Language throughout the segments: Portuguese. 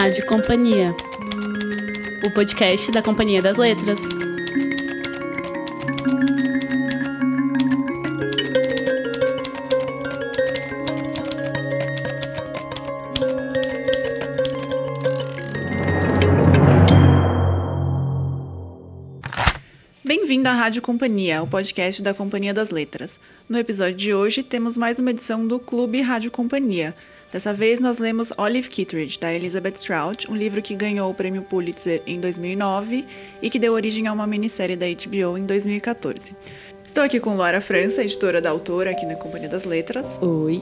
Rádio Companhia, o podcast da Companhia das Letras. Bem-vindo à Rádio Companhia, o podcast da Companhia das Letras. No episódio de hoje, temos mais uma edição do Clube Rádio Companhia. Dessa vez, nós lemos Olive Kitteridge, da Elizabeth Strout, um livro que ganhou o prêmio Pulitzer em 2009 e que deu origem a uma minissérie da HBO em 2014. Estou aqui com Laura França, editora da autora aqui na Companhia das Letras. Oi.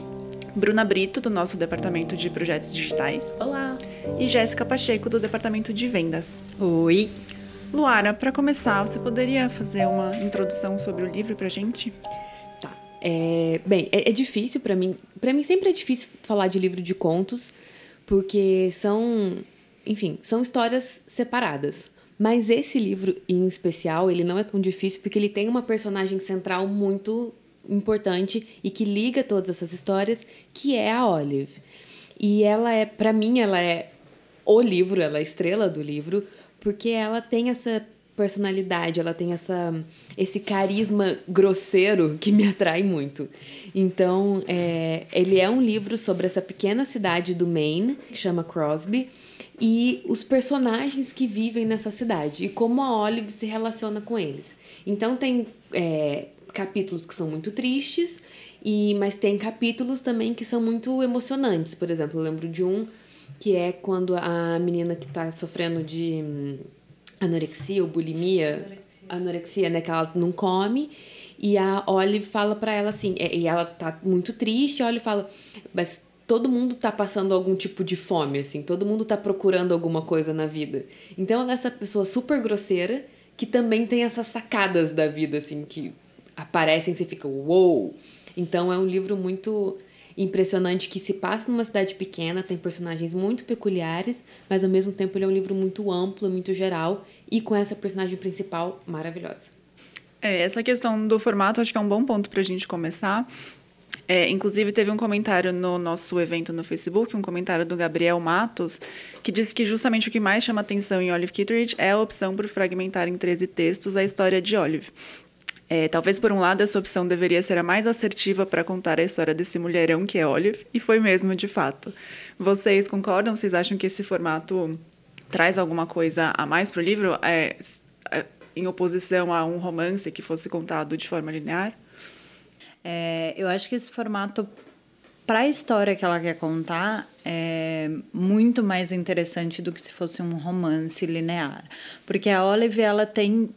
Bruna Brito, do nosso departamento de projetos digitais. Olá! E Jéssica Pacheco, do departamento de vendas. Oi. Luara, para começar, você poderia fazer uma introdução sobre o livro pra gente? Tá. É, bem, é, é difícil para mim. Para mim sempre é difícil falar de livro de contos, porque são, enfim, são histórias separadas. Mas esse livro em especial, ele não é tão difícil porque ele tem uma personagem central muito importante e que liga todas essas histórias, que é a Olive. E ela é, para mim, ela é o livro, ela é a estrela do livro, porque ela tem essa personalidade, ela tem essa, esse carisma grosseiro que me atrai muito. Então, é, ele é um livro sobre essa pequena cidade do Maine, que chama Crosby, e os personagens que vivem nessa cidade e como a Olive se relaciona com eles. Então, tem é, capítulos que são muito tristes, e mas tem capítulos também que são muito emocionantes. Por exemplo, eu lembro de um que é quando a menina que está sofrendo de anorexia ou bulimia, anorexia. anorexia, né, que ela não come, e a Olive fala para ela assim, e ela tá muito triste, a Olive fala, mas todo mundo tá passando algum tipo de fome, assim, todo mundo tá procurando alguma coisa na vida. Então ela é essa pessoa super grosseira que também tem essas sacadas da vida, assim, que aparecem e você fica, uou! Wow! Então é um livro muito impressionante que se passa numa cidade pequena, tem personagens muito peculiares, mas ao mesmo tempo ele é um livro muito amplo, muito geral e com essa personagem principal maravilhosa. É, essa questão do formato acho que é um bom ponto para a gente começar. É, inclusive, teve um comentário no nosso evento no Facebook, um comentário do Gabriel Matos, que disse que justamente o que mais chama atenção em Olive Kitteridge é a opção por fragmentar em 13 textos a história de Olive. É, talvez por um lado essa opção deveria ser a mais assertiva para contar a história desse mulherão que é Olive, e foi mesmo de fato. Vocês concordam? Vocês acham que esse formato traz alguma coisa a mais para o livro, é, é, em oposição a um romance que fosse contado de forma linear? É, eu acho que esse formato para a história que ela quer contar é muito mais interessante do que se fosse um romance linear, porque a Olive ela tem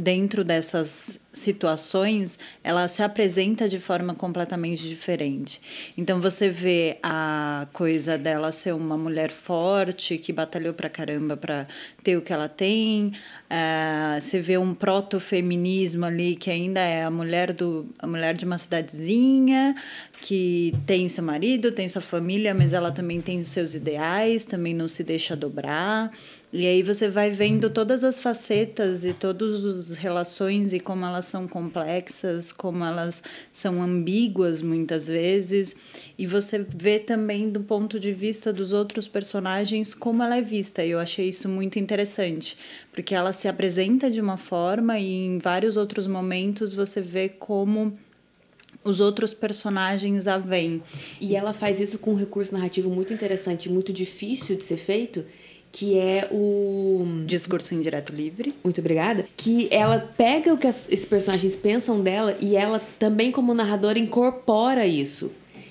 dentro dessas situações, ela se apresenta de forma completamente diferente. Então você vê a coisa dela ser uma mulher forte que batalhou pra caramba para ter o que ela tem. Uh, você vê um proto-feminismo ali que ainda é a mulher do a mulher de uma cidadezinha que tem seu marido, tem sua família, mas ela também tem os seus ideais, também não se deixa dobrar. E aí você vai vendo todas as facetas e todas as relações e como elas são complexas, como elas são ambíguas muitas vezes. E você vê também do ponto de vista dos outros personagens como ela é vista. E eu achei isso muito interessante, porque ela se apresenta de uma forma e em vários outros momentos você vê como os outros personagens a veem. E ela faz isso com um recurso narrativo muito interessante, muito difícil de ser feito, que é o discurso indireto livre. Muito obrigada. Que ela pega o que as, esses personagens pensam dela e ela também como narradora incorpora isso.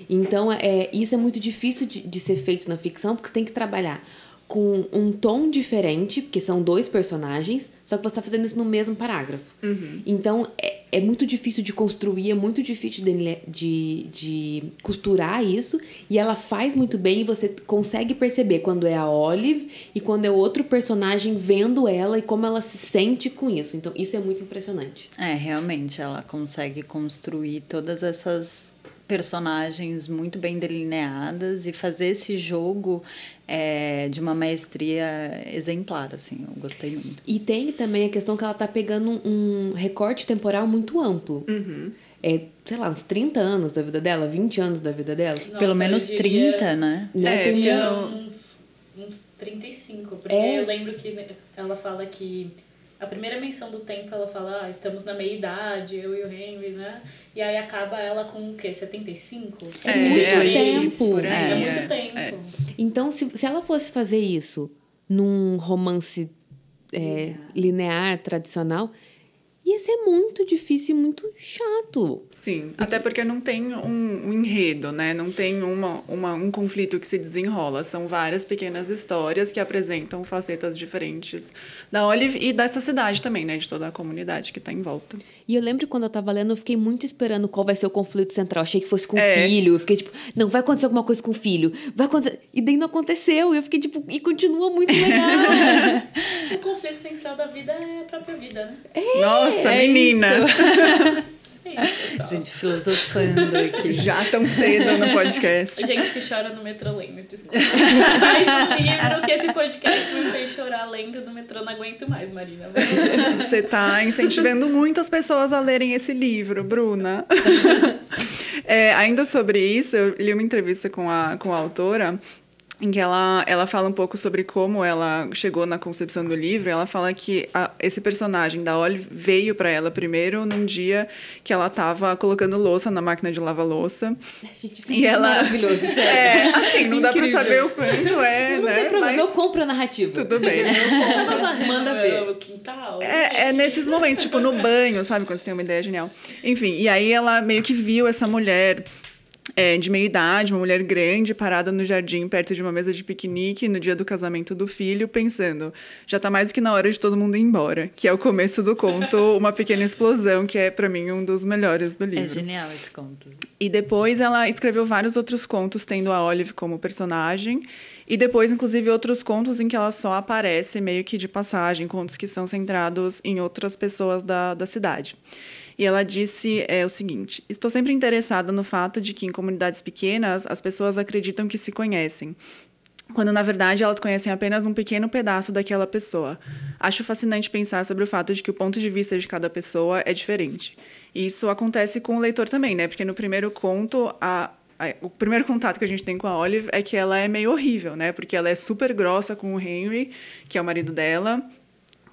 Então, é, isso é muito difícil de, de ser feito na ficção, porque você tem que trabalhar com um tom diferente, porque são dois personagens, só que você está fazendo isso no mesmo parágrafo. Uhum. Então, é, é muito difícil de construir, é muito difícil de, de, de costurar isso, e ela faz muito bem e você consegue perceber quando é a Olive e quando é outro personagem vendo ela e como ela se sente com isso. Então, isso é muito impressionante. É, realmente, ela consegue construir todas essas personagens muito bem delineadas e fazer esse jogo é, de uma maestria exemplar, assim, eu gostei muito. E tem também a questão que ela tá pegando um, recorte temporal muito amplo. Uhum. É, sei lá, uns 30 anos da vida dela, 20 anos da vida dela. Nossa, Pelo menos 30, né? né? É, tem uns, uns 35, porque É? eu lembro que ela fala que a primeira menção do tempo ela fala, ah, estamos na meia idade, eu e o Henry, né? E aí acaba ela com o quê? 75? É muito isso, tempo. por aí, É, é. muito tempo. É. Então, se, se ela fosse fazer isso num romance é, linear, tradicional, ia ser muito difícil e muito chato. Sim, até porque não tem um, um enredo, né? Não tem uma, uma, um conflito que se desenrola. São várias pequenas histórias que apresentam facetas diferentes da Olive e dessa cidade também, né? De toda a comunidade que tá em volta. E eu lembro quando eu tava lendo, eu fiquei muito esperando qual vai ser o conflito central. Achei que fosse com o É. filho. Eu fiquei tipo, não, vai acontecer alguma coisa com o filho. Vai acontecer. E daí não aconteceu. E eu fiquei tipo, e continua muito legal. O conflito central da vida é a própria vida, né? Nossa, é menina! É isso, pessoal. Gente, filosofando aqui. Já tão cedo no podcast. Gente que chora no metrô lendo, desculpa. Mais um livro que esse podcast me fez chorar lendo no metrô. Não aguento mais, Marina. Você tá incentivando muitas pessoas a lerem esse livro, Bruna. É, ainda sobre isso, eu li uma entrevista com a, com a autora em que ela, ela fala um pouco sobre como ela chegou na concepção do livro. Ela fala que a- esse personagem da Olive veio para ela primeiro num dia que ela estava colocando louça na máquina de lavar louça. Gente, isso é E muito ela- maravilhoso, sério. É, assim, não dá para saber o quanto é, não né? tem problema, Mas- eu compro a narrativa. Tudo bem. Eu compro, manda ver. O quintal. É, é nesses momentos, tipo no banho, sabe? Quando você tem uma ideia genial. Enfim, e aí ela meio que viu essa mulher é, de meia idade, uma mulher grande, parada no jardim, perto de uma mesa de piquenique, no dia do casamento do filho, pensando: já tá mais do que na hora de todo mundo ir embora. Que é o começo do conto, Uma Pequena Explosão, que é, pra mim, um dos melhores do livro. É genial esse conto. E depois ela escreveu vários outros contos, tendo a Olive como personagem. E depois, inclusive, outros contos em que ela só aparece meio que de passagem, contos que são centrados em outras pessoas da, da cidade. E ela disse é, o seguinte: Estou sempre interessada no fato de que em comunidades pequenas as pessoas acreditam que se conhecem quando na verdade elas conhecem apenas um pequeno pedaço daquela pessoa. Acho fascinante pensar sobre o fato de que o ponto de vista de cada pessoa é diferente. E isso acontece com o leitor também, né? Porque no primeiro conto, a, a- o primeiro contato que a gente tem com a Olive é que ela é meio horrível, né? Porque ela é super grossa com o Henry, que é o marido dela.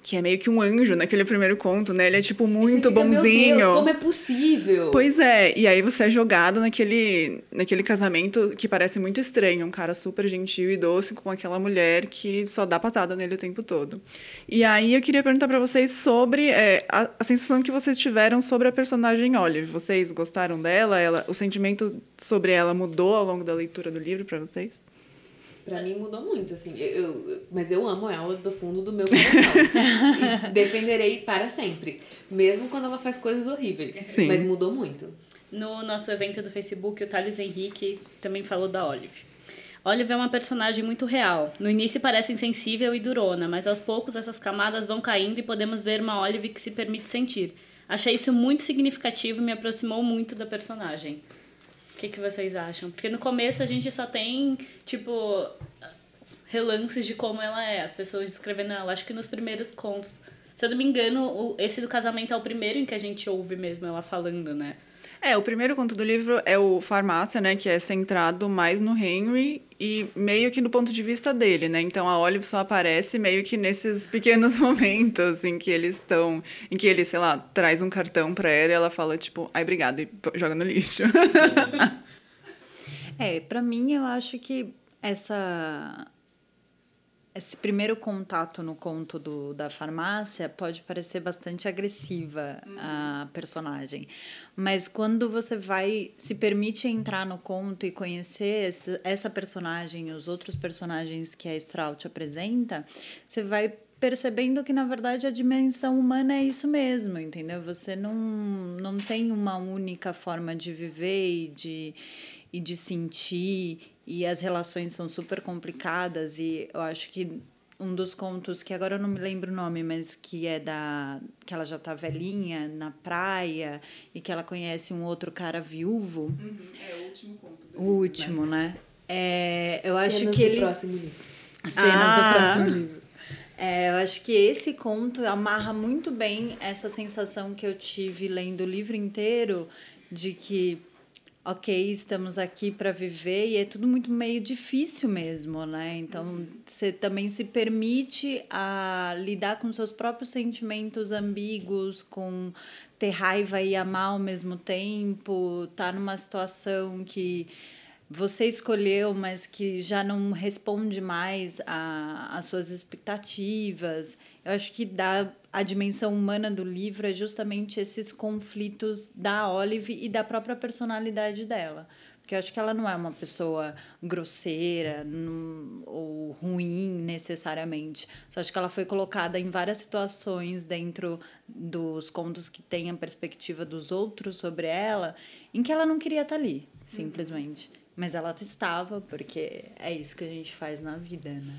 Que é meio que um anjo naquele primeiro conto, né? Ele é, tipo, muito fica, bonzinho. Meu Deus, como é possível? Pois é, e aí você é jogado naquele, naquele casamento que parece muito estranho, um cara super gentil e doce com aquela mulher que só dá patada nele o tempo todo. E aí eu queria perguntar pra vocês sobre é, a, a sensação que vocês tiveram sobre a personagem Olive. Vocês gostaram dela? Ela, o sentimento sobre ela mudou ao longo da leitura do livro pra vocês? Pra mim mudou muito, assim. Eu, eu- mas eu amo ela do fundo do meu coração. e defenderei para sempre. Mesmo quando ela faz coisas horríveis. Sim. Mas mudou muito. No nosso evento do Facebook, o Thales Henrique também falou da Olive. Olive é uma personagem muito real. No início parece insensível e durona, mas aos poucos essas camadas vão caindo e podemos ver uma Olive que se permite sentir. Achei isso muito significativo e me aproximou muito da personagem. O que, que vocês acham? Porque no começo a gente só tem, tipo, relances de como ela é, as pessoas descrevendo ela. Acho que nos primeiros contos. Se eu não me engano, esse do casamento é o primeiro em que a gente ouve mesmo ela falando, né? É, o primeiro conto do livro é o Farmácia, né? Que é centrado mais no Henry e meio que do ponto de vista dele, né? Então a Olive só aparece meio que nesses pequenos momentos em que eles estão. Em que ele, sei lá, traz um cartão pra ela e ela fala, tipo, ai, obrigada, e joga no lixo. É, pra mim eu acho que essa esse primeiro contato no conto do, da farmácia pode parecer bastante agressiva a personagem. Mas quando você vai, se permite entrar no conto e conhecer esse, essa personagem e os outros personagens que a Strahl te apresenta, você vai percebendo que, na verdade, a dimensão humana é isso mesmo, entendeu? Você não, não tem uma única forma de viver e de, e de sentir, e as relações são super complicadas, e eu acho que um dos contos que agora eu não me lembro o nome, mas que é da que ela já tá velhinha na praia e que ela conhece um outro cara viúvo. É o último conto O último, né? É, eu acho Cenas que do ele próximo livro. cenas Ah. do próximo livro. É, eu acho que esse conto amarra muito bem essa sensação que eu tive lendo o livro inteiro de que ok, estamos aqui para viver e é tudo muito meio difícil mesmo, né? Então você também se permite a lidar com seus próprios sentimentos ambíguos, com ter raiva e amar ao mesmo tempo, tá numa situação que você escolheu, mas que já não responde mais às suas expectativas. Eu acho que dá a dimensão humana do livro é justamente esses conflitos da Olive e da própria personalidade dela. Porque eu acho que ela não é uma pessoa grosseira ou ruim necessariamente. Só acho que ela foi colocada em várias situações dentro dos contos que têm a perspectiva dos outros sobre ela, em que ela não queria estar ali, simplesmente. Mas ela estava, porque é isso que a gente faz na vida, né?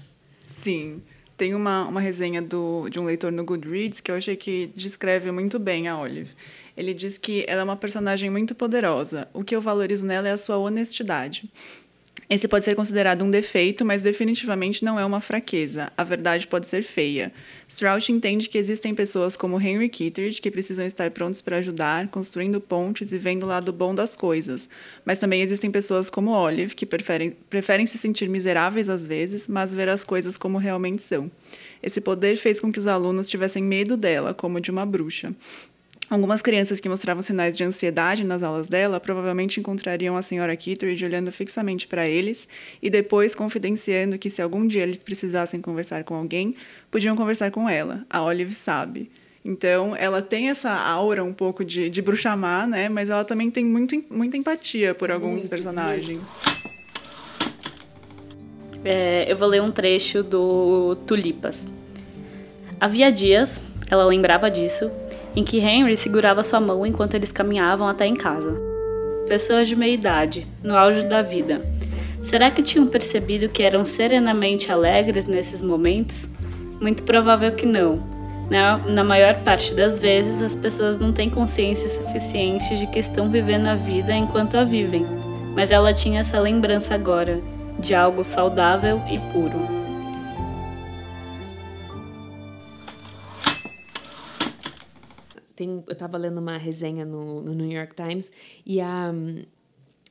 Sim. Tem uma, uma resenha do, de um leitor no Goodreads que eu achei que descreve muito bem a Olive. Ele diz que ela é uma personagem muito poderosa. O que eu valorizo nela é a sua honestidade. Esse pode ser considerado um defeito, mas definitivamente não é uma fraqueza. A verdade pode ser feia. Strauss entende que existem pessoas como Henry Kittredge que precisam estar prontos para ajudar, construindo pontes e vendo o lado bom das coisas. Mas também existem pessoas como Olive que preferem, preferem se sentir miseráveis às vezes, mas ver as coisas como realmente são. Esse poder fez com que os alunos tivessem medo dela, como de uma bruxa. Algumas crianças que mostravam sinais de ansiedade nas aulas dela provavelmente encontrariam a senhora Kittredge olhando fixamente para eles e depois confidenciando que se algum dia eles precisassem conversar com alguém, podiam conversar com ela. A Olive sabe. Então, ela tem essa aura um pouco de, de bruxa má, né? Mas ela também tem muito, muita empatia por alguns muito, personagens. É, eu vou ler um trecho do Tulipas. Havia dias, ela lembrava disso, em que Henry segurava sua mão enquanto eles caminhavam até em casa. Pessoas de meia idade, no auge da vida. Será que tinham percebido que eram serenamente alegres nesses momentos? Muito provável que não. Na, maior parte das vezes, as pessoas não têm consciência suficiente de que estão vivendo a vida enquanto a vivem, mas ela tinha essa lembrança agora de algo saudável e puro. Tem, eu estava lendo uma resenha no, no, New York Times e a,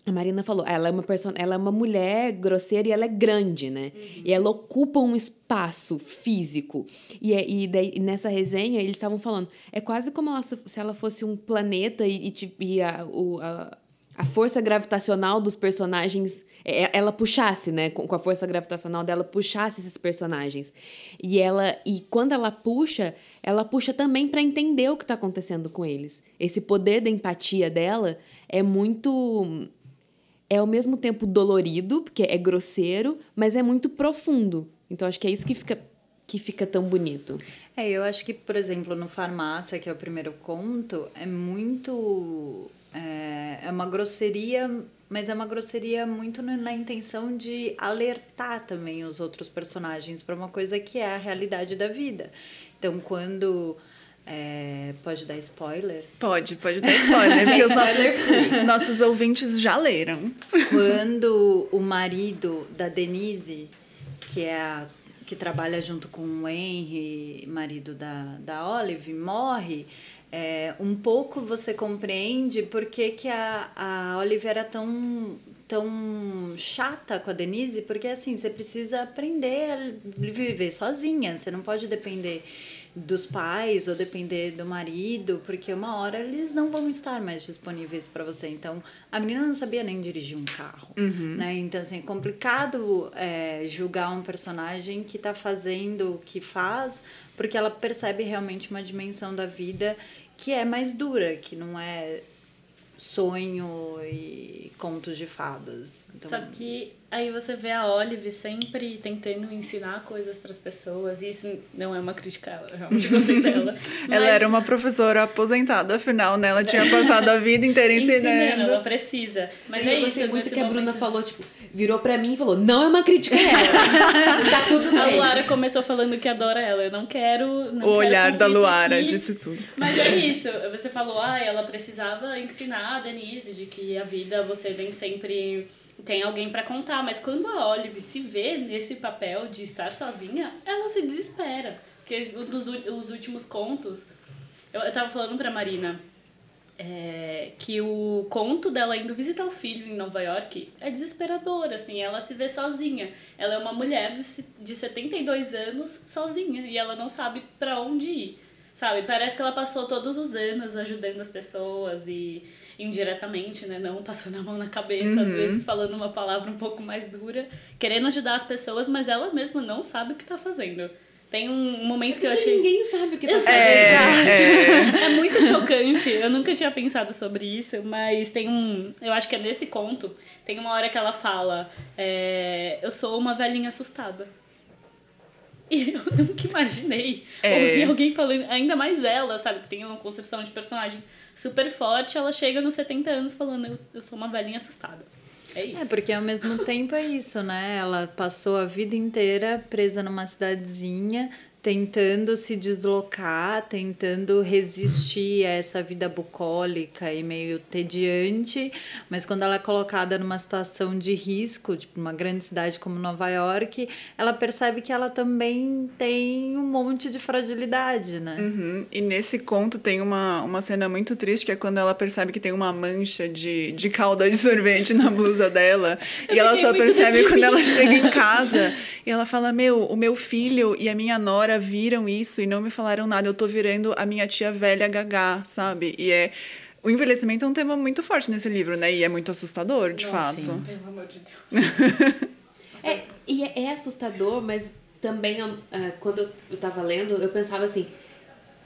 a Marina falou, ela é uma pessoa, ela é uma mulher grosseira e ela é grande, né? Uhum. E ela ocupa um espaço físico. E, é, e, daí, nessa resenha eles estavam falando, é quase como ela, se ela fosse um planeta e, e, e a, o, a, a força gravitacional dos personagens é, ela puxasse, né, com a força gravitacional dela puxasse esses personagens. E ela e quando ela puxa, ela puxa também para entender o que está acontecendo com eles. Esse poder da empatia dela é muito é ao mesmo tempo dolorido, porque é grosseiro, mas é muito profundo. Então acho que é isso que fica que fica tão bonito. É, eu acho que, por exemplo, no Farmácia, que é o primeiro conto, é muito. É, é uma grosseria mas é uma grosseria muito na intenção de alertar também os outros personagens para uma coisa que é a realidade da vida. Então, quando. É, pode dar spoiler? Pode, pode dar spoiler, porque os nossos, nossos ouvintes já leram. Quando o marido da Denise, que é a que trabalha junto com o Henry, marido da, da Olive, morre, é, um pouco você compreende por que, que a, a Oliver era tão, tão chata com a Denise, porque assim, você precisa aprender a viver sozinha, você não pode depender dos pais ou depender do marido, porque uma hora eles não vão estar mais disponíveis para você. Então, a menina não sabia nem dirigir um carro, uhum. né? Então, assim, é complicado é, julgar um personagem que está fazendo o que faz, porque ela percebe realmente uma dimensão da vida que é mais dura, que não é sonho e contos de fadas. Então... Só que aí você vê a Olive sempre tentando ensinar coisas para as pessoas, e isso não é uma crítica, eu realmente gostei dela. Mas... Ela era uma professora aposentada, afinal, né? Ela tinha passado a vida inteira ensinando. ensinando ela precisa. Mas e é eu gostei isso, muito que a Bruna falou, tipo, virou para mim e falou: "Não é uma crítica a ela. tá tudo bem". A Luara começou falando que adora ela. Eu não quero, não O olhar da Luara aqui. disse tudo. Mas é isso. Você falou: "Ah, ela precisava ensinar a Denise de que a vida você nem sempre tem alguém para contar, mas quando a Olive se vê nesse papel de estar sozinha, ela se desespera. Porque dos os últimos contos, eu, eu tava falando pra Marina, é, que o conto dela indo visitar o filho em Nova York é desesperador, assim, ela se vê sozinha. Ela é uma mulher de, de 72 anos sozinha e ela não sabe para onde ir, sabe? Parece que ela passou todos os anos ajudando as pessoas e indiretamente, né, não passando a mão na cabeça, uhum. às vezes falando uma palavra um pouco mais dura, querendo ajudar as pessoas, mas ela mesma não sabe o que tá fazendo. Tem um momento é que eu achei. Ninguém sabe o que tá fazendo. É, é. é muito chocante. Eu nunca tinha pensado sobre isso, mas tem um. Eu acho que é nesse conto. Tem uma hora que ela fala: é, Eu sou uma velhinha assustada. E eu nunca imaginei é. ouvir alguém falando, ainda mais ela, sabe? Que tem uma construção de personagem super forte. Ela chega nos 70 anos falando: Eu, eu sou uma velhinha assustada. É isso. É, porque ao mesmo tempo é isso, né? Ela passou a vida inteira presa numa cidadezinha, tentando se deslocar, tentando resistir a essa vida bucólica e meio tediante, mas quando ela é colocada numa situação de risco, tipo uma grande cidade como Nova York, ela percebe que ela também tem um monte de fragilidade, né? Uhum. E nesse conto tem uma, uma cena muito triste, que é quando ela percebe que tem uma mancha de, de calda de sorvete na blusa dela, e ela só percebe quando ela chega em casa, e ela fala, meu, o meu filho e a minha nora viram isso e não me falaram nada. Eu tô virando a minha tia velha gagá, sabe? E é. O envelhecimento é um tema muito forte nesse livro, né? E é muito assustador, de Nossa, fato. Sim. Pelo amor de Deus. é, e é, é, assustador, mas também, uh, quando eu, eu tava lendo, eu pensava assim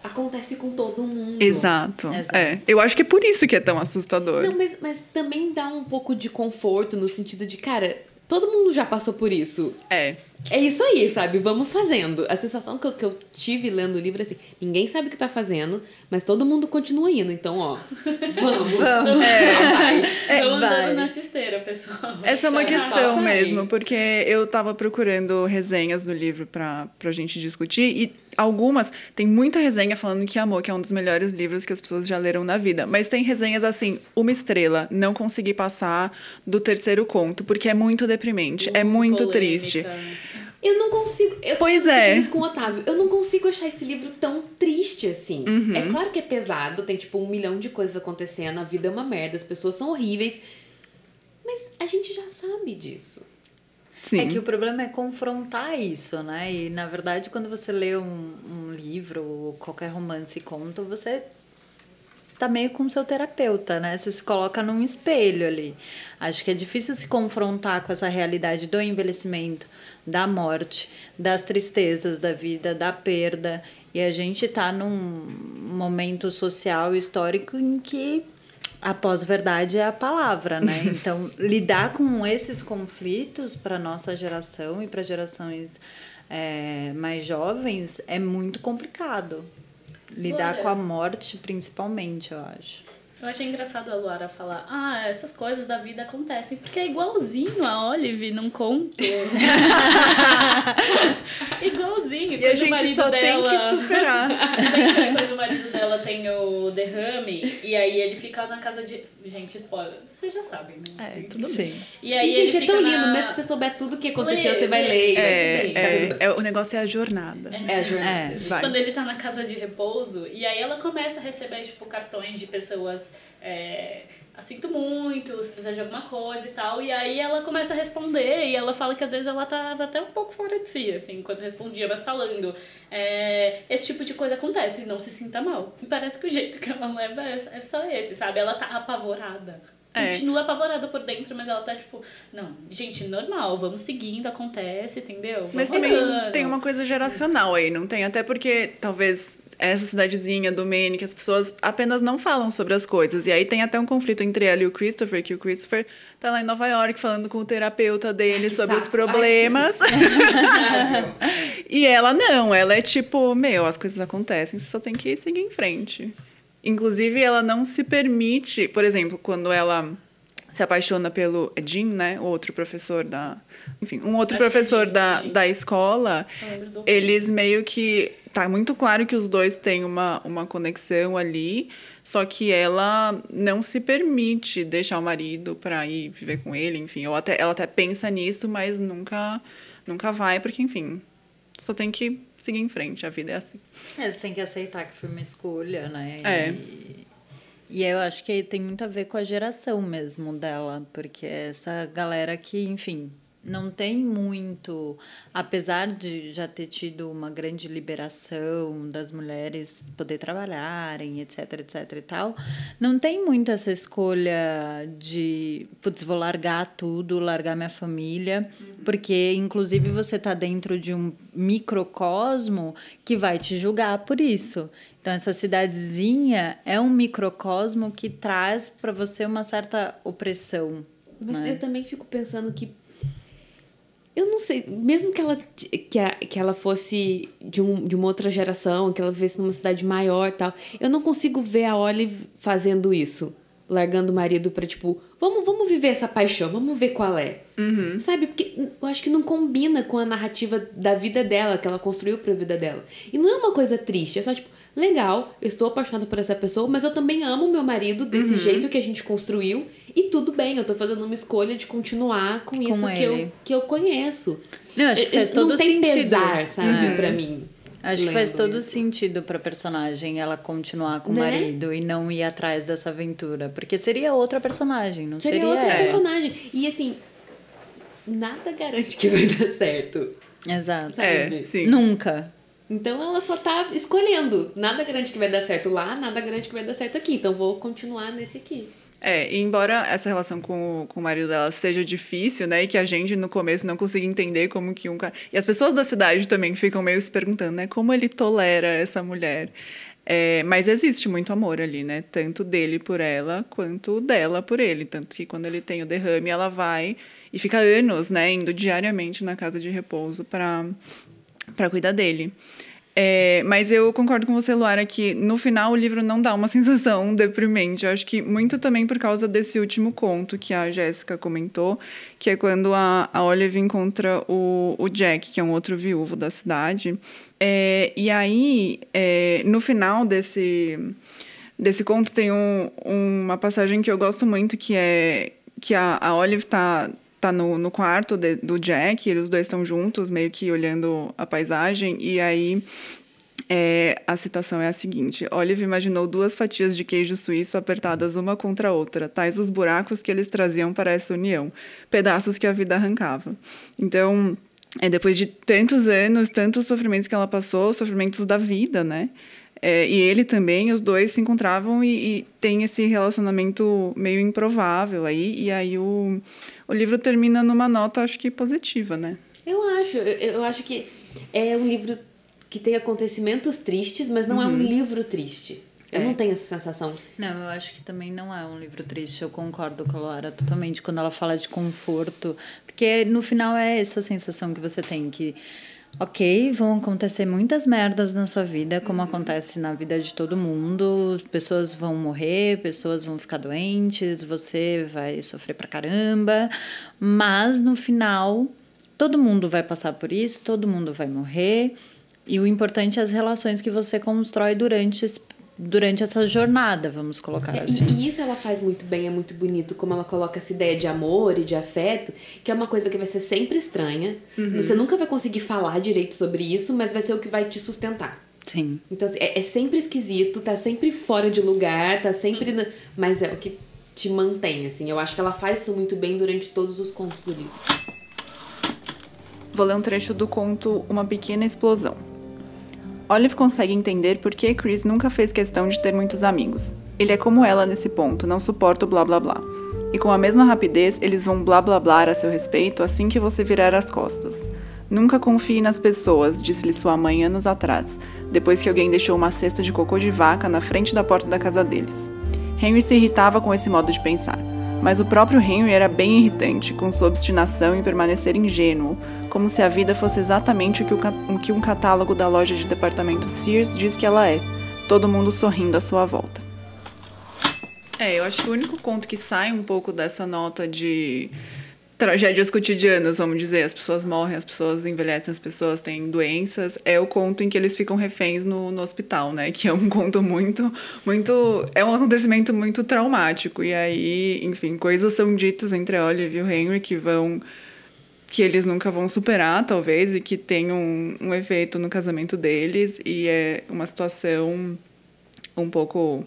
acontece com todo mundo. Exato. Exato. É. Eu acho que é por isso que é tão assustador. Não, mas, mas também dá um pouco de conforto no sentido de, cara, todo mundo já passou por isso. É. É isso aí, sabe? Vamos fazendo. A sensação que eu, que eu tive lendo o livro é assim: ninguém sabe o que tá fazendo, mas todo mundo continua indo. Então, ó, vamos. vamos. É. vai. É, Vamos andando nessa esteira, pessoal. Essa é uma questão mesmo, porque eu tava procurando resenhas do livro pra, pra gente discutir e algumas, tem muita resenha falando que Amor, que é um dos melhores livros que as pessoas já leram na vida. Mas tem resenhas assim, uma estrela, não consegui passar do terceiro conto, porque é muito deprimente, uh, é muito polêmica. triste. Eu não consigo. Eu pois é. isso com o Otávio. Eu não consigo achar esse livro tão triste assim. Uhum. É claro que é pesado, tem tipo um milhão de coisas acontecendo, a vida é uma merda, as pessoas são horríveis. Mas a gente já sabe disso. Sim. É que o problema é confrontar isso, né? E na verdade, quando você lê um, um livro ou qualquer romance e conto, você tá meio com seu terapeuta, né? Você se coloca num espelho ali. Acho que é difícil se confrontar com essa realidade do envelhecimento, da morte, das tristezas da vida, da perda. E a gente tá num momento social histórico em que a pós-verdade é a palavra, né? Então, lidar com esses conflitos para nossa geração e para gerações é, mais jovens é muito complicado. Lidar com a morte, principalmente, eu acho. Eu achei engraçado a Luara falar, ah, essas coisas da vida acontecem, porque é igualzinho a Olive num conto. igualzinho. E a gente só dela... tem que superar. quando o marido dela tem o derrame, e aí ele fica na casa de... Gente, spoiler, vocês já sabem, né? É, tudo sim. bem. E, aí e gente, é tão lindo, na... mesmo que você souber tudo o que aconteceu, lê, você vai ler. É, vai é, é, o negócio é a jornada. É, a jornada. É, quando ele tá na casa de repouso, e aí ela começa a receber, tipo, cartões de pessoas é, sinto muito, se precisar de alguma coisa e tal. E aí ela começa a responder e ela fala que às vezes ela tava até um pouco fora de si, assim, enquanto respondia, mas falando. É, esse tipo de coisa acontece, não se sinta mal. E parece que o jeito que ela leva é, é só esse, sabe? Ela tá apavorada. É. Continua apavorada por dentro, mas ela tá tipo, não, gente, normal, vamos seguindo, acontece, entendeu? Vamos mas também tem uma coisa geracional aí, não tem? Até porque talvez essa cidadezinha do Maine, que as pessoas apenas não falam sobre as coisas. E aí tem até um conflito entre ela e o Christopher, que o Christopher tá lá em Nova York falando com o terapeuta dele Ai, sobre saco. os problemas. Ai, e ela não, ela é tipo, meu, as coisas acontecem, você só tem que seguir em frente. Inclusive, ela não se permite, por exemplo, quando ela se apaixona pelo Jim, né, o outro professor da, enfim, um outro Acho professor da, da escola, eles meio que tá muito claro que os dois têm uma, uma conexão ali, só que ela não se permite deixar o marido para ir viver com ele, enfim, ou até ela até pensa nisso, mas nunca nunca vai, porque enfim, só tem que seguir em frente, a vida é assim. É, você tem que aceitar que foi uma escolha, né? É. E E eu acho que tem muito a ver com a geração mesmo dela, porque essa galera que, enfim, não tem muito, apesar de já ter tido uma grande liberação das mulheres poder trabalharem, etc, etc e tal, não tem muito essa escolha de, putz, vou largar tudo, largar minha família, porque inclusive você está dentro de um microcosmo que vai te julgar por isso. Então essa cidadezinha é um microcosmo que traz para você uma certa opressão. Mas né? eu também fico pensando que eu não sei, mesmo que ela, que, a, que ela fosse de, um, de uma outra geração, que ela vivesse numa cidade maior e tal, eu não consigo ver a Olive fazendo isso. Largando o marido pra, tipo, vamos, vamos viver essa paixão, vamos ver qual é. Sabe? Porque eu acho que não combina com a narrativa da vida dela, que ela construiu pra vida dela. E não é uma coisa triste, é só, tipo, legal, eu estou apaixonada por essa pessoa, mas eu também amo meu marido desse jeito que a gente construiu. E tudo bem, eu tô fazendo uma escolha de continuar com, isso que eu, que eu conheço. Não, acho que Eu- faz eu- todo não tem sentido. pesar, sabe, É. pra mim. Acho que faz todo isso. sentido pra personagem ela continuar com o Né? marido e não ir atrás dessa aventura. Porque seria outra personagem, não seria, Seria outra ela. personagem. E assim, nada garante que vai dar certo. Exato. Sabe? É, sim. Nunca. Então ela só tá escolhendo. Nada garante que vai dar certo lá, nada garante que vai dar certo aqui. Então vou continuar nesse aqui. É, e embora essa relação com, o- com o marido dela seja difícil, né? E que a gente no começo não consiga entender como que um cara. E as pessoas da cidade também ficam meio se perguntando, né? Como ele tolera essa mulher. É, mas existe muito amor ali, né? Tanto dele por ela, quanto dela por ele. Tanto que quando ele tem o derrame, ela vai e fica anos, né? Indo diariamente na casa de repouso para para cuidar dele. É, mas eu concordo com você, Luara, que no final o livro não dá uma sensação deprimente. Eu acho que muito também por causa desse último conto que a Jéssica comentou, que é quando a, a Olive encontra o, o Jack, que é um outro viúvo da cidade. É, e aí, é, no final desse, desse conto, tem um, uma passagem que eu gosto muito, que é que a, a Olive tá, tá no, no quarto de- do Jack, e os dois estão juntos, meio que olhando a paisagem, e aí é, a citação é a seguinte: Olive imaginou duas fatias de queijo suíço apertadas uma contra a outra, tais os buracos que eles traziam para essa união, pedaços que a vida arrancava. Então, é depois de tantos anos, tantos sofrimentos que ela passou, sofrimentos da vida, né? É, e ele também, os dois se encontravam e, e tem esse relacionamento meio improvável aí, e aí o, o livro termina numa nota, acho que positiva, né? Eu acho, eu, eu acho que é um livro que tem acontecimentos tristes, mas não é um livro triste. Eu É. não tenho essa sensação. Não, eu acho que também não é um livro triste. Eu concordo com a Laura totalmente quando ela fala de conforto. Porque no final é essa sensação que você tem que. Ok, vão acontecer muitas merdas na sua vida, como acontece na vida de todo mundo. Pessoas vão morrer, pessoas vão ficar doentes, você vai sofrer pra caramba. Mas no final, todo mundo vai passar por isso, todo mundo vai morrer. E o importante é as relações que você constrói durante, esse- durante essa jornada, vamos colocar É, assim. E, e isso ela faz muito bem, é muito bonito, como ela coloca essa ideia de amor e de afeto, que é uma coisa que vai ser sempre estranha. Você nunca vai conseguir falar direito sobre isso, mas vai ser o que vai te sustentar. Sim. Então, assim, é, é sempre esquisito, tá sempre fora de lugar, tá sempre. na- Mas é o que te mantém, assim. Eu acho que ela faz isso muito bem durante todos os contos do livro. Vou ler um trecho do conto Uma Pequena Explosão. Olive consegue entender por que Chris nunca fez questão de ter muitos amigos. Ele é como ela nesse ponto, não suporta o blá blá blá. E com a mesma rapidez, eles vão blá blá blá a seu respeito assim que você virar as costas. Nunca confie nas pessoas, disse-lhe sua mãe anos atrás, depois que alguém deixou uma cesta de cocô de vaca na frente da porta da casa deles. Henry se irritava com esse modo de pensar. Mas o próprio Henry era bem irritante, com sua obstinação em permanecer ingênuo, como se a vida fosse exatamente o que, um catálogo da loja de departamento Sears diz que ela é, todo mundo sorrindo à sua volta. É, eu acho que o único conto que sai um pouco dessa nota de tragédias cotidianas, vamos dizer, as pessoas morrem, as pessoas envelhecem, as pessoas têm doenças, é o conto em que eles ficam reféns no, no hospital, né? Que é um conto muito, muito, é um acontecimento muito traumático. E aí, enfim, coisas são ditas entre Olive e o Henry que vão que eles nunca vão superar, talvez, e que tem um, um efeito no casamento deles, e é uma situação um pouco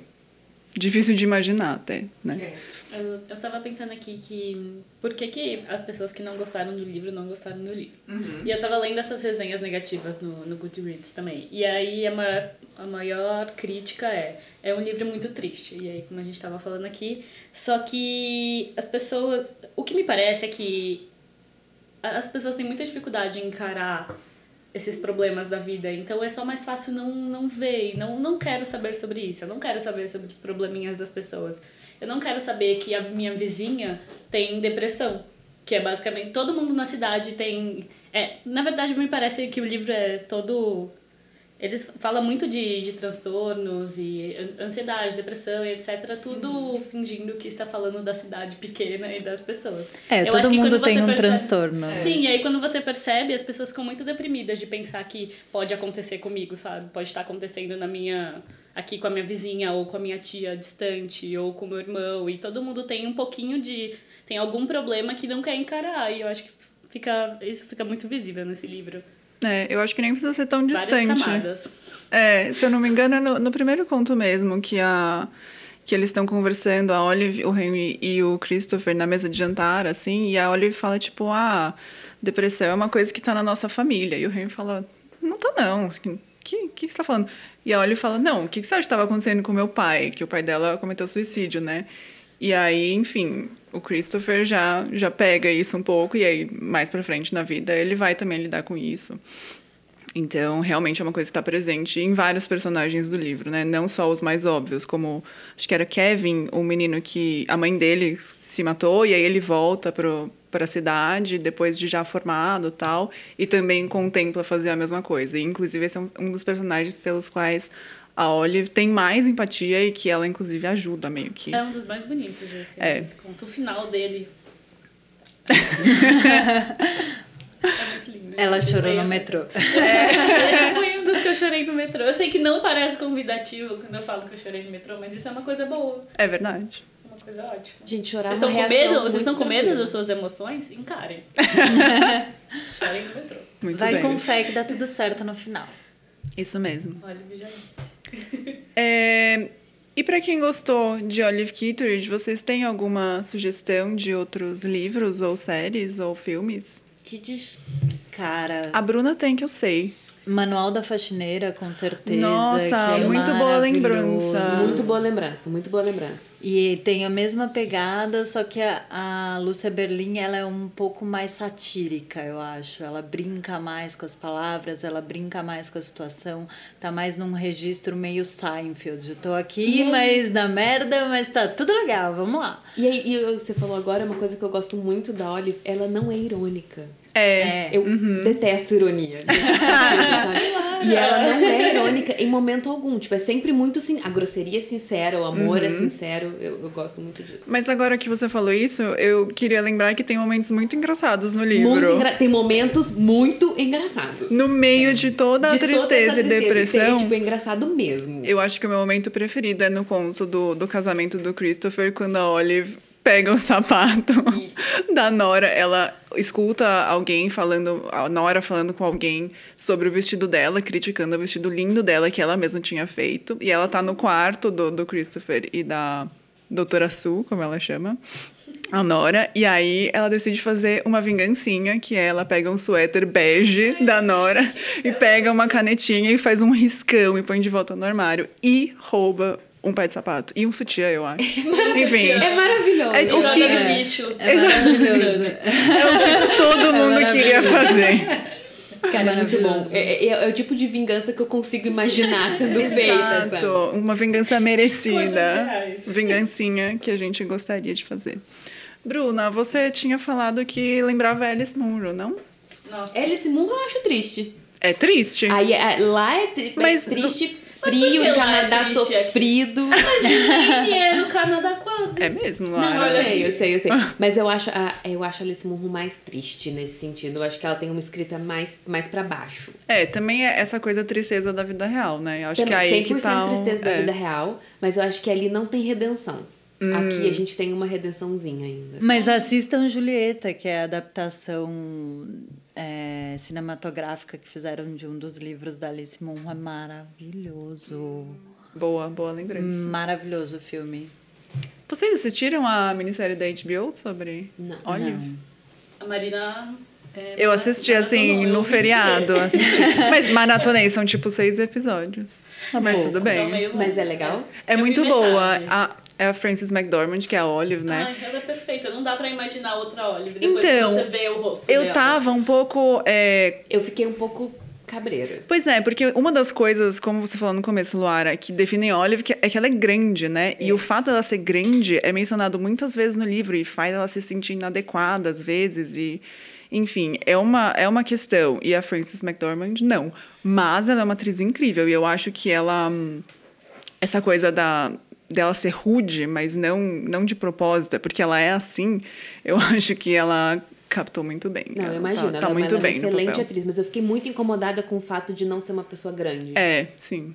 difícil de imaginar até, né? É. Eu, eu tava pensando aqui que. Por que, que as pessoas que não gostaram do livro não gostaram do livro? E eu tava lendo essas resenhas negativas no, no Goodreads também. E aí a maior, a maior crítica é: é um livro muito triste. E aí, como a gente tava falando aqui. Só que as pessoas. O que me parece é que as pessoas têm muita dificuldade em encarar esses problemas da vida. Então é só mais fácil não, não ver. Não, não quero saber sobre isso. Eu não quero saber sobre os probleminhas das pessoas. Eu não quero saber que a minha vizinha tem depressão. Que é basicamente. Todo mundo na cidade tem. É, na verdade, me parece que o livro é todo. Eles falam muito de, de transtornos e an- ansiedade, depressão e etc. Tudo fingindo que está falando da cidade pequena e das pessoas. É, Eu todo mundo tem um percebe- transtorno. Sim, e aí quando você percebe, as pessoas ficam muito deprimidas de pensar que pode acontecer comigo, sabe? Pode estar acontecendo na minha. aqui com a minha vizinha, ou com a minha tia distante, ou com o meu irmão. E todo mundo tem um pouquinho de. tem algum problema que não quer encarar. E eu acho que fica. isso fica muito visível nesse livro. É, eu acho que nem precisa ser tão Várias distante. camadas. É, se eu não me engano, é no, no primeiro conto mesmo, que a que eles estão conversando, a Olive, o Henry e o Christopher na mesa de jantar, assim, e a Olive fala, tipo, ah, depressão é uma coisa que tá na nossa família. E o Henry fala, não tá não, o que, que, que você tá falando? E a Olive fala, não, o que, que você acha que estava acontecendo com meu pai? Que o pai dela cometeu suicídio, né? E aí, enfim, o Christopher já, já pega isso um pouco, e aí, mais pra frente na vida, ele vai também lidar com isso. Então, realmente é uma coisa que está presente em vários personagens do livro, né? Não só os mais óbvios, como acho que era Kevin, o menino que a mãe dele se matou e aí ele volta para a cidade depois de já formado, tal, e também contempla fazer a mesma coisa. E, inclusive esse é um, um dos personagens pelos quais a Olive tem mais empatia e que ela inclusive ajuda meio que. É um dos mais bonitos esse, É. esse conto. O final dele. é muito lindo. Ela gente. chorou no metrô. Esse foi um dos que eu chorei no metrô. Eu sei que não parece convidativo quando eu falo que eu chorei no metrô, mas isso é uma coisa boa. É verdade. Isso é uma coisa ótima. Gente, chorar Vocês é uma estão com medo? Vocês estão com medo das suas emoções? Encarem. Chorem no metrô. Muito Vai bem. com fé que dá tudo certo no final. Isso mesmo. Olha, já disse. É, E para quem gostou de Olive Kitteridge, vocês têm alguma sugestão de outros livros ou séries ou filmes? Que diz... Cara, A Bruna tem que eu sei. Manual da Faxineira, com certeza. Nossa, que é muito boa lembrança. Muito boa lembrança, muito boa lembrança. E tem a mesma pegada, só que a, a Lúcia Berlim ela é um pouco mais satírica, eu acho. Ela brinca mais com as palavras, ela brinca mais com a situação. Tá mais num registro meio Seinfeld. Eu tô aqui, E aí? mas na merda, mas tá tudo legal, vamos lá. E aí, e você falou agora uma coisa que eu gosto muito da Olive, ela não é irônica. É. Eu detesto ironia. sentido? E ela não é irônica em momento algum. Tipo, é sempre muito assim. A grosseria é sincera, o amor é sincero. Eu, eu gosto muito disso. Mas agora que você falou isso, eu queria lembrar que tem momentos muito engraçados no livro. Engra... Tem momentos muito engraçados. No meio de toda a de tristeza, toda essa e tristeza. depressão. É, tipo, é engraçado mesmo. Eu acho que o meu momento preferido é no conto do, do casamento do Christopher, quando a Olive pega o sapato da Nora. Ela escuta alguém falando, a Nora falando com alguém sobre o vestido dela, criticando o vestido lindo dela que ela mesma tinha feito. E ela tá no quarto do, do Christopher e da doutora Sue, como ela chama. A Nora, e aí ela decide fazer uma vingancinha, que é ela pega um suéter bege da Nora e pega uma canetinha e faz um riscão e põe de volta no armário e rouba um pé de sapato e um sutiã, eu acho. Enfim, É maravilhoso. É o joga que- no lixo. É maravilhoso. todo mundo queria fazer. Cara, é muito bom. É, é- é o tipo de vingança que eu consigo imaginar sendo feita, sabe? Exato, uma vingança merecida. Vingancinha que a gente gostaria de fazer. Bruna, você tinha falado que lembrava Alice Munro, não? Nossa. Alice Munro eu acho triste. É triste. Aí, é- lá é, tri- Mas é triste, frio, é Canadá aqui? sofrido. Nem é no Canadá quase. É mesmo, Não, Lara? eu sei, eu sei, eu sei. Mas eu acho a, eu acho a Alice Munro mais triste nesse sentido. Eu acho que ela tem uma escrita mais, mais pra baixo. É, também é essa coisa tristeza da vida real, né? Eu acho Também, que aí 100% que tá o- tristeza da é. vida real, mas eu acho que ali não tem redenção. Hum. Aqui a gente tem uma redençãozinha ainda. Mas assistam Julieta, que é a adaptação é, cinematográfica que fizeram de um dos livros da Alice Munro. É maravilhoso. Boa, boa lembrança. Maravilhoso o filme. Vocês assistiram a minissérie da HBO sobre Não. Olive? Não. A Marina. é, Eu assisti assim no feriado, assisti. Mas maratonei, são tipo seis episódios. Mas bom. tudo bem. Mas é legal? É Eu muito boa. A, é a Frances McDormand, que é a Olive, né? Ai, ela é perfeita. Não dá pra imaginar outra Olive depois Então, que você vê o rosto Eu dela. tava um pouco. é, Eu fiquei um pouco cabreira. Pois é, porque uma das coisas, como você falou no começo, Luara, que definem Olive é que ela é grande, né? E o fato dela ser grande é mencionado muitas vezes no livro e faz ela se sentir inadequada às vezes e... Enfim, é uma, é uma questão. E a Frances McDormand, não. Mas ela é uma atriz incrível. E eu acho que ela... hum, Essa coisa da, dela ser rude, mas não, não de propósito, é porque ela é assim. Eu acho que ela captou muito bem. Não, eu imagino. Tá, ela tá é uma- muito ela é bem no excelente atriz, mas eu fiquei muito incomodada com o fato de não ser uma pessoa grande. É, sim.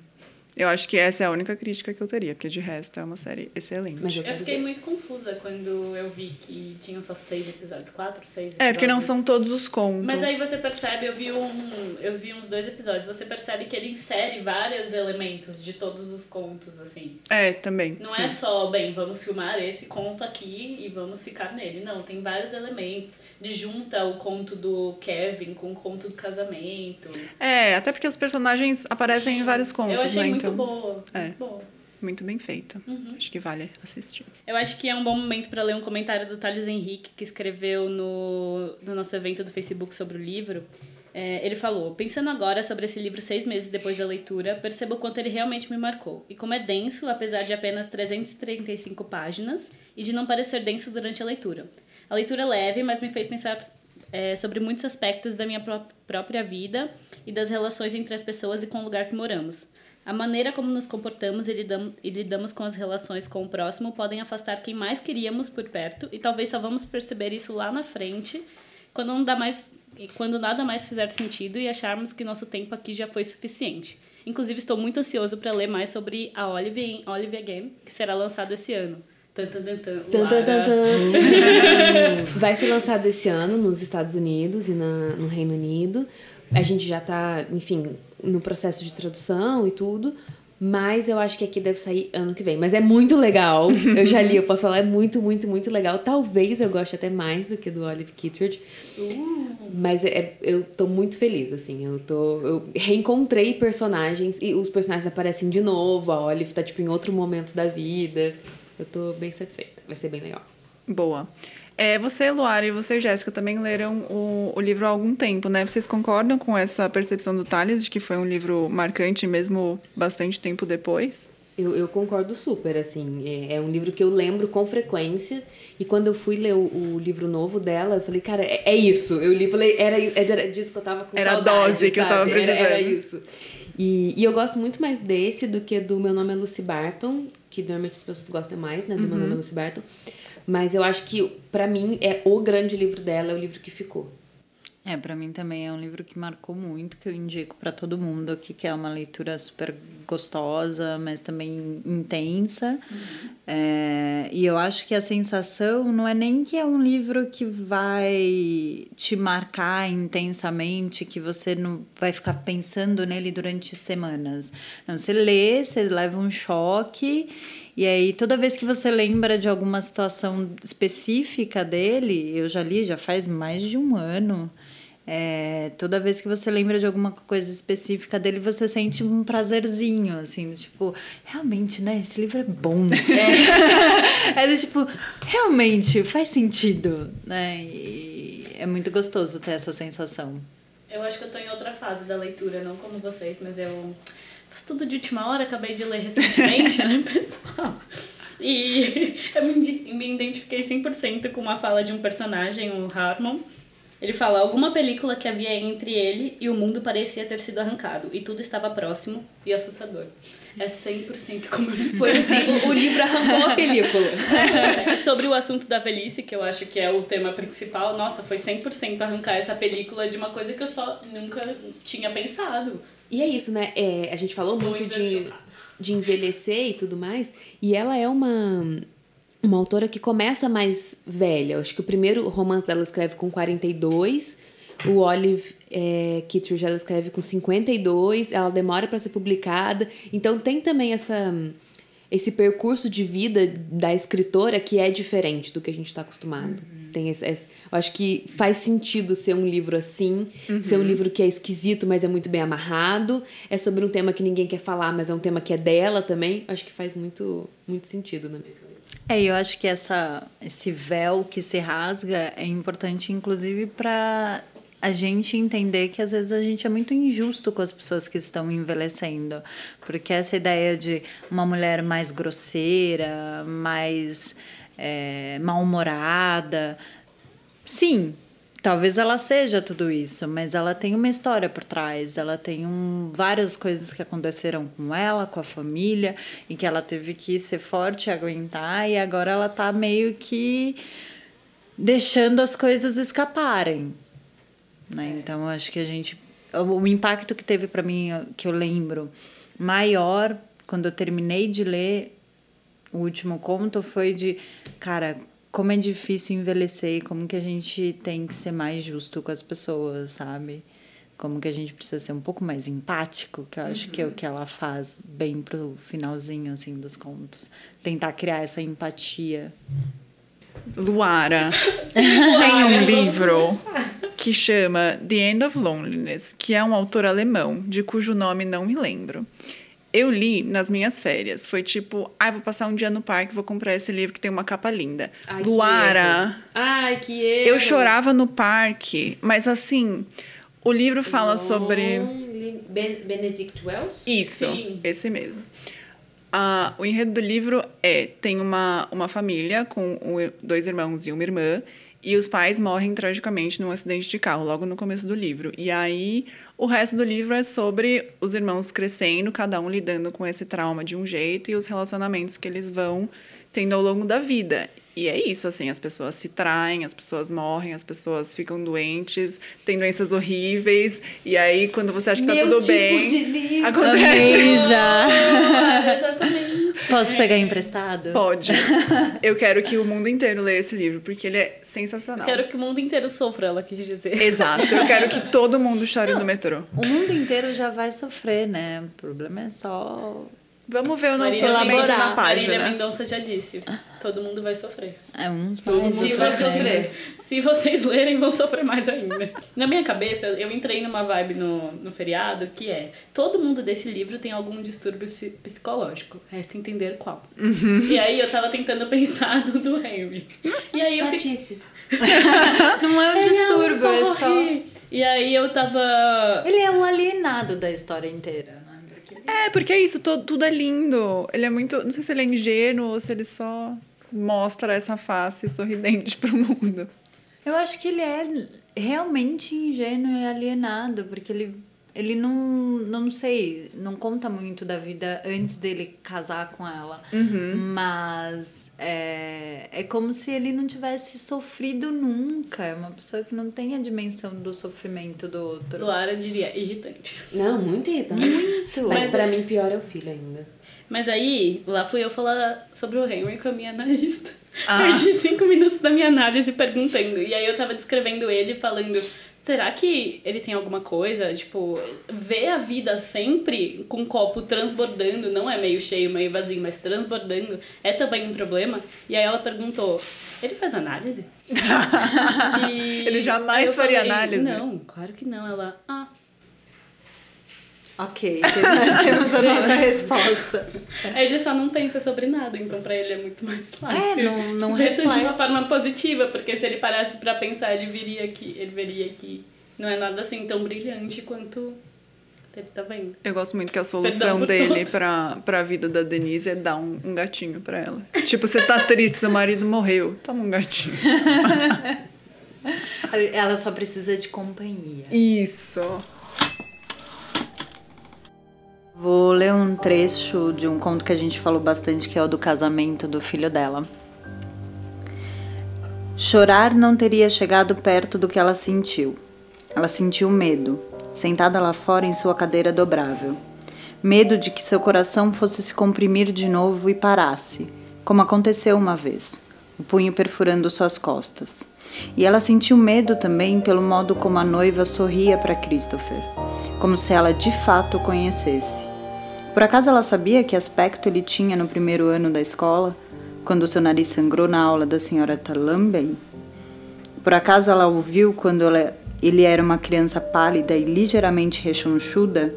Eu acho que essa é a única crítica que eu teria, porque de resto é uma série excelente. Mas eu Eu fiquei ver. muito confusa quando eu vi que tinham só seis episódios. Quatro, seis É, porque não episódios. são todos os contos. Mas aí você percebe, eu vi, um, eu vi uns dois episódios, você percebe que ele insere vários elementos de todos os contos, assim. É, também. Não sim. é só, bem, vamos filmar esse conto aqui e vamos ficar nele. Não, tem vários elementos. Ele junta o conto do Kevin com o conto do casamento. É, até porque os personagens aparecem Sim, em vários contos, Eu achei né? muito então, boa. é. Muito boa. muito bem feita. Uhum. Acho que vale assistir. Eu acho que é um bom momento para ler um comentário do Thales Henrique, que escreveu no, no nosso evento do Facebook sobre o livro. É, ele falou: Pensando agora sobre esse livro seis meses depois da leitura, percebo o quanto ele realmente me marcou. E como é denso, apesar de apenas 335 páginas, e de não parecer denso durante a leitura. A leitura é leve, mas me fez pensar é, sobre muitos aspectos da minha pró- própria vida e das relações entre as pessoas e com o lugar que moramos. A maneira como nos comportamos e lidam- e lidamos com as relações com o próximo podem afastar quem mais queríamos por perto e talvez só vamos perceber isso lá na frente, quando não dá mais quando nada mais fizer sentido e acharmos que nosso tempo aqui já foi suficiente. Inclusive estou muito ansioso para ler mais sobre a Olive em Olive Again, que será lançado esse ano. Tan, tan, tan, tan. Vai ser lançado esse ano nos Estados Unidos e na, no Reino Unido. A gente já tá, enfim, no processo de tradução e tudo. Mas eu acho que aqui deve sair ano que vem. Mas é muito legal. Eu já li, eu posso falar, é muito, muito, muito legal. Talvez eu goste até mais do que do Olive Kittredge. Mas é, eu tô muito feliz, assim. Eu tô. Eu reencontrei personagens e os personagens aparecem de novo. A Olive tá, tipo, em outro momento da vida. Eu tô bem satisfeita. Vai ser bem legal. Boa. É, você, Luara, e você, Jéssica, também leram o, o livro há algum tempo, né? Vocês concordam com essa percepção do Thales de que foi um livro marcante mesmo bastante tempo depois? Eu, eu concordo super, assim. É, é um livro que eu lembro com frequência. E quando eu fui ler o, o livro novo dela, eu falei, cara, é, é isso. Eu li falei, era, era disso que eu tava com Era a saudade, dose que eu tava sabe? Era, era precisando. isso. E, e eu gosto muito mais desse do que do Meu Nome é Lucy Barton, que normalmente as pessoas gostam mais, né? Do Meu Uhum. Nome é Lucy Barton. Mas eu acho que, pra mim, é o grande livro dela, é o livro que ficou. É, para mim também é um livro que marcou muito, que eu indico para todo mundo aqui, que é uma leitura super gostosa, mas também intensa. É, e eu acho que a sensação não é nem que é um livro que vai te marcar intensamente, que você não vai ficar pensando nele durante semanas. Não, você lê, você leva um choque. E aí, toda vez que você lembra de alguma situação específica dele, eu já li, já faz mais de um ano. É, toda vez que você lembra de alguma coisa específica dele, você sente um prazerzinho, assim, tipo, realmente, né? Esse livro é bom. É, do tipo, realmente faz sentido, né? E é muito gostoso ter essa sensação. Eu acho que eu tô em outra fase da leitura, não como vocês, mas eu faço tudo de última hora, acabei de ler recentemente, né, pessoal? E eu me identifiquei 100% com uma fala de um personagem, o Harmon. Ele fala: alguma película que havia entre ele e o mundo parecia ter sido arrancado, e tudo estava próximo e assustador. É 100% como eu me Foi assim, o, o livro arrancou a película. É, Sobre o assunto da velhice, que eu acho que é o tema principal, nossa, foi 100% arrancar essa película de uma coisa que eu só nunca tinha pensado. E é isso, né? É, a gente falou Estou muito de, de envelhecer e tudo mais. E ela é uma, uma autora que começa mais velha. Eu acho que o primeiro romance dela escreve com 42. O Olive é, Kittredge, ela escreve com 52, ela demora para ser publicada. Então tem também essa esse percurso de vida da escritora que é diferente do que a gente está acostumado. Uhum. Tem esse, esse, eu acho que faz sentido ser um livro assim, uhum. ser um livro que é esquisito, mas é muito bem amarrado. É sobre um tema que ninguém quer falar, mas é um tema que é dela também. Eu acho que faz muito, muito sentido na minha cabeça. É, eu acho que essa, esse véu que se rasga é importante, inclusive, para a gente entender que às vezes a gente é muito injusto com as pessoas que estão envelhecendo. Porque essa ideia de uma mulher mais grosseira, mais é, mal-humorada. Sim, talvez ela seja tudo isso, mas ela tem uma história por trás, ela tem um, várias coisas que aconteceram com ela, com a família, e que ela teve que ser forte aguentar, e agora ela tá meio que deixando as coisas escaparem. Né? Então, acho que a gente. O impacto que teve para mim, que eu lembro, maior, quando eu terminei de ler o último conto, foi de. Cara, como é difícil envelhecer e como que a gente tem que ser mais justo com as pessoas, sabe? Como que a gente precisa ser um pouco mais empático, que eu acho uhum. que é o que ela faz bem pro finalzinho, assim, dos contos. Tentar criar essa empatia. Luara, tem um livro que chama The End of Loneliness, que é um autor alemão, de cujo nome não me lembro. Eu li nas minhas férias. Foi tipo, ai, ah, vou passar um dia no parque, vou comprar esse livro que tem uma capa linda. Ai, Luara. Que Ai, que erro. Eu chorava no parque, mas assim, o livro fala sobre. Ben Benedict Wells? Isso, Sim. esse mesmo. Uh, o enredo do livro é: tem uma, uma família com dois irmãos e uma irmã, e os pais morrem tragicamente num acidente de carro, logo no começo do livro. E aí, o resto do livro é sobre os irmãos crescendo, cada um lidando com esse trauma de um jeito e os relacionamentos que eles vão tendo ao longo da vida. E é isso, assim, as pessoas se traem, as pessoas morrem, as pessoas ficam doentes, têm doenças horríveis, e aí quando você acha que tá Meu tudo tipo bem, de livro. acontece. já. Exatamente. Posso pegar emprestado? Pode. Eu quero que o mundo inteiro leia esse livro, porque ele é sensacional. Eu quero que o mundo inteiro sofra, ela quis dizer. Exato. Eu quero que todo mundo chore Não, no metrô. O mundo inteiro já vai sofrer, né? O problema é só Vamos ver o nosso elaborar na página. Marília Mendonça já disse. Todo mundo vai sofrer. É, uns Todo mundo vai sofrer. Se vocês lerem, vão sofrer mais ainda. Na minha cabeça, eu entrei numa vibe no, no feriado que é: todo mundo desse livro tem algum distúrbio psicológico. Resta entender qual. Uhum. E aí eu tava tentando pensar no do Henry. E aí Chatice. eu fiquei... Não é um distúrbio, é só. E aí eu tava. Ele é um alienado da história inteira. É, porque é isso, todo, tudo é lindo. Ele é muito. Não sei se ele é ingênuo ou se ele só mostra essa face sorridente pro mundo. Eu acho que ele é realmente ingênuo e alienado, porque ele ele não, não sei, não conta muito da vida antes dele casar com ela. Uhum. Mas é, é como se ele não tivesse sofrido nunca. É uma pessoa que não tem a dimensão do sofrimento do outro. Luara diria irritante. Não, muito irritante. Muito. Mas, Mas para mim pior é o filho ainda. Mas aí, lá fui eu falar sobre o Henry com a minha analista. Ah. Perdi cinco minutos da minha análise perguntando. E aí eu tava descrevendo ele falando Será que ele tem alguma coisa? Tipo, ver a vida sempre com o copo transbordando, não é meio cheio, meio vazio, mas transbordando, é também um problema? E aí ela perguntou: ele faz análise? ele jamais faria falei, análise? Não, claro que não. Ela, ah. Ok, temos a nossa resposta. Ele só não pensa sobre nada, então para ele é muito mais fácil. É, não, não reflete. de uma forma positiva, porque se ele parasse para pensar, ele viria que ele veria que não é nada assim tão brilhante quanto ele tá vendo. Eu gosto muito que a solução dele pra, pra vida da Denise é dar um, um gatinho pra ela. tipo, você tá triste, seu marido morreu, toma um gatinho. ela só precisa de companhia. Isso. Vou ler um trecho de um conto que a gente falou bastante, que é o do casamento do filho dela. Chorar não teria chegado perto do que ela sentiu. Ela sentiu medo, sentada lá fora em sua cadeira dobrável. Medo de que seu coração fosse se comprimir de novo e parasse, como aconteceu uma vez, o punho perfurando suas costas. E ela sentiu medo também pelo modo como a noiva sorria para Christopher, como se ela de fato o conhecesse. Por acaso ela sabia que aspecto ele tinha no primeiro ano da escola, quando seu nariz sangrou na aula da senhora Talambey? Por acaso ela ouviu quando ela, ele era uma criança pálida e ligeiramente rechonchuda,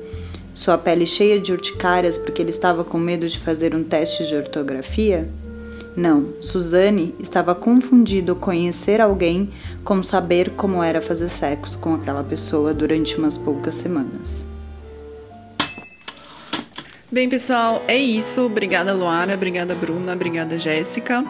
sua pele cheia de urticárias porque ele estava com medo de fazer um teste de ortografia? Não, Suzane estava confundido conhecer alguém com saber como era fazer sexo com aquela pessoa durante umas poucas semanas. Bem, pessoal, é isso. Obrigada, Luara. Obrigada, Bruna. Obrigada, Jéssica.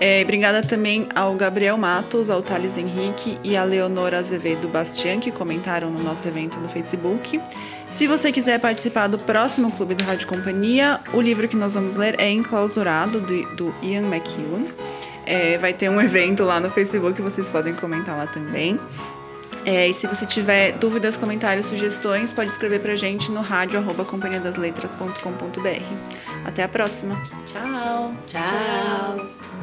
É, obrigada também ao Gabriel Matos, ao Thales Henrique e à Leonora Azevedo Bastian, que comentaram no nosso evento no Facebook. Se você quiser participar do próximo Clube do Rádio Companhia, o livro que nós vamos ler é Enclausurado, do, do Ian McEwan. É, vai ter um evento lá no Facebook, vocês podem comentar lá também. É, e se você tiver dúvidas, comentários, sugestões, pode escrever pra gente no rádio arroba companhiadasletras.com.br. Até a próxima. Tchau. Tchau.